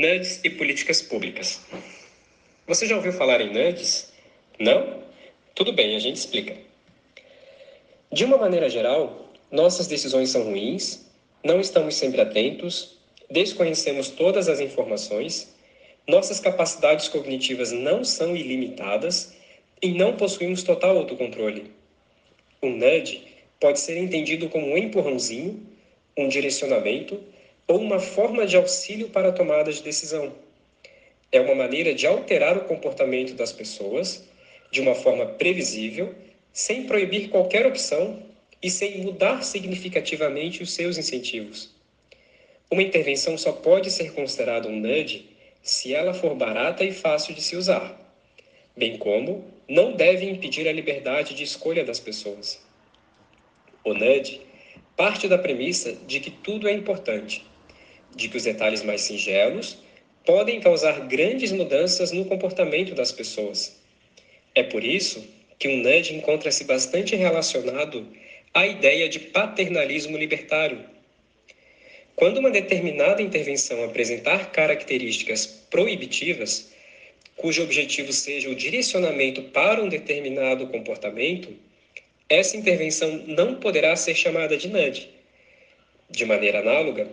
Nudes e políticas públicas. Você já ouviu falar em nudes? Não? Tudo bem, a gente explica. De uma maneira geral, nossas decisões são ruins, não estamos sempre atentos, desconhecemos todas as informações, nossas capacidades cognitivas não são ilimitadas e não possuímos total autocontrole. Um nudge pode ser entendido como um empurrãozinho, um direcionamento ou uma forma de auxílio para a tomada de decisão. É uma maneira de alterar o comportamento das pessoas de uma forma previsível, sem proibir qualquer opção e sem mudar significativamente os seus incentivos. Uma intervenção só pode ser considerada um nudge se ela for barata e fácil de se usar, bem como não deve impedir a liberdade de escolha das pessoas. O nudge parte da premissa de que tudo é importante, de que os detalhes mais singelos podem causar grandes mudanças no comportamento das pessoas. É por isso que um nudge encontra-se bastante relacionado à ideia de paternalismo libertário. Quando uma determinada intervenção apresentar características proibitivas, cujo objetivo seja o direcionamento para um determinado comportamento, essa intervenção não poderá ser chamada de nudge. De maneira análoga,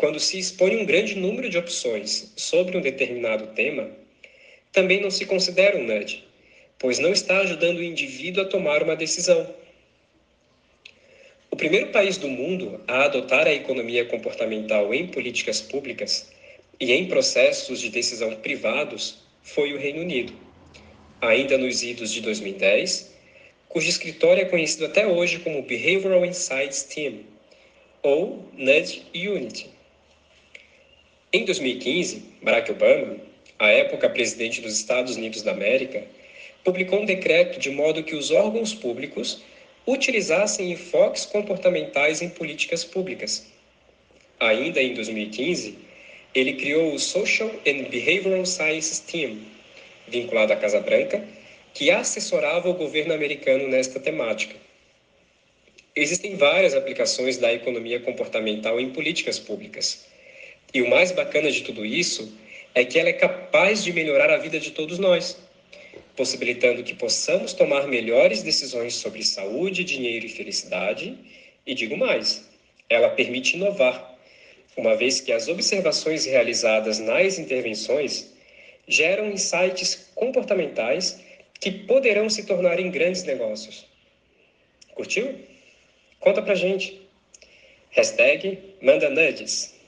quando se expõe um grande número de opções sobre um determinado tema, também não se considera um nudge, pois não está ajudando o indivíduo a tomar uma decisão. O primeiro país do mundo a adotar a economia comportamental em políticas públicas e em processos de decisão privados foi o Reino Unido, ainda nos idos de 2010, cujo escritório é conhecido até hoje como Behavioral Insights Team, ou Nudge Unity. Em 2015, Barack Obama, à época presidente dos Estados Unidos da América, publicou um decreto de modo que os órgãos públicos utilizassem enfoques comportamentais em políticas públicas. Ainda em 2015, ele criou o Social and Behavioral Sciences Team, vinculado à Casa Branca, que assessorava o governo americano nesta temática. Existem várias aplicações da economia comportamental em políticas públicas. E o mais bacana de tudo isso é que ela é capaz de melhorar a vida de todos nós, possibilitando que possamos tomar melhores decisões sobre saúde, dinheiro e felicidade. E digo mais, ela permite inovar, uma vez que as observações realizadas nas intervenções geram insights comportamentais que poderão se tornar em grandes negócios. Curtiu? Conta pra gente. Hashtag manda nudes.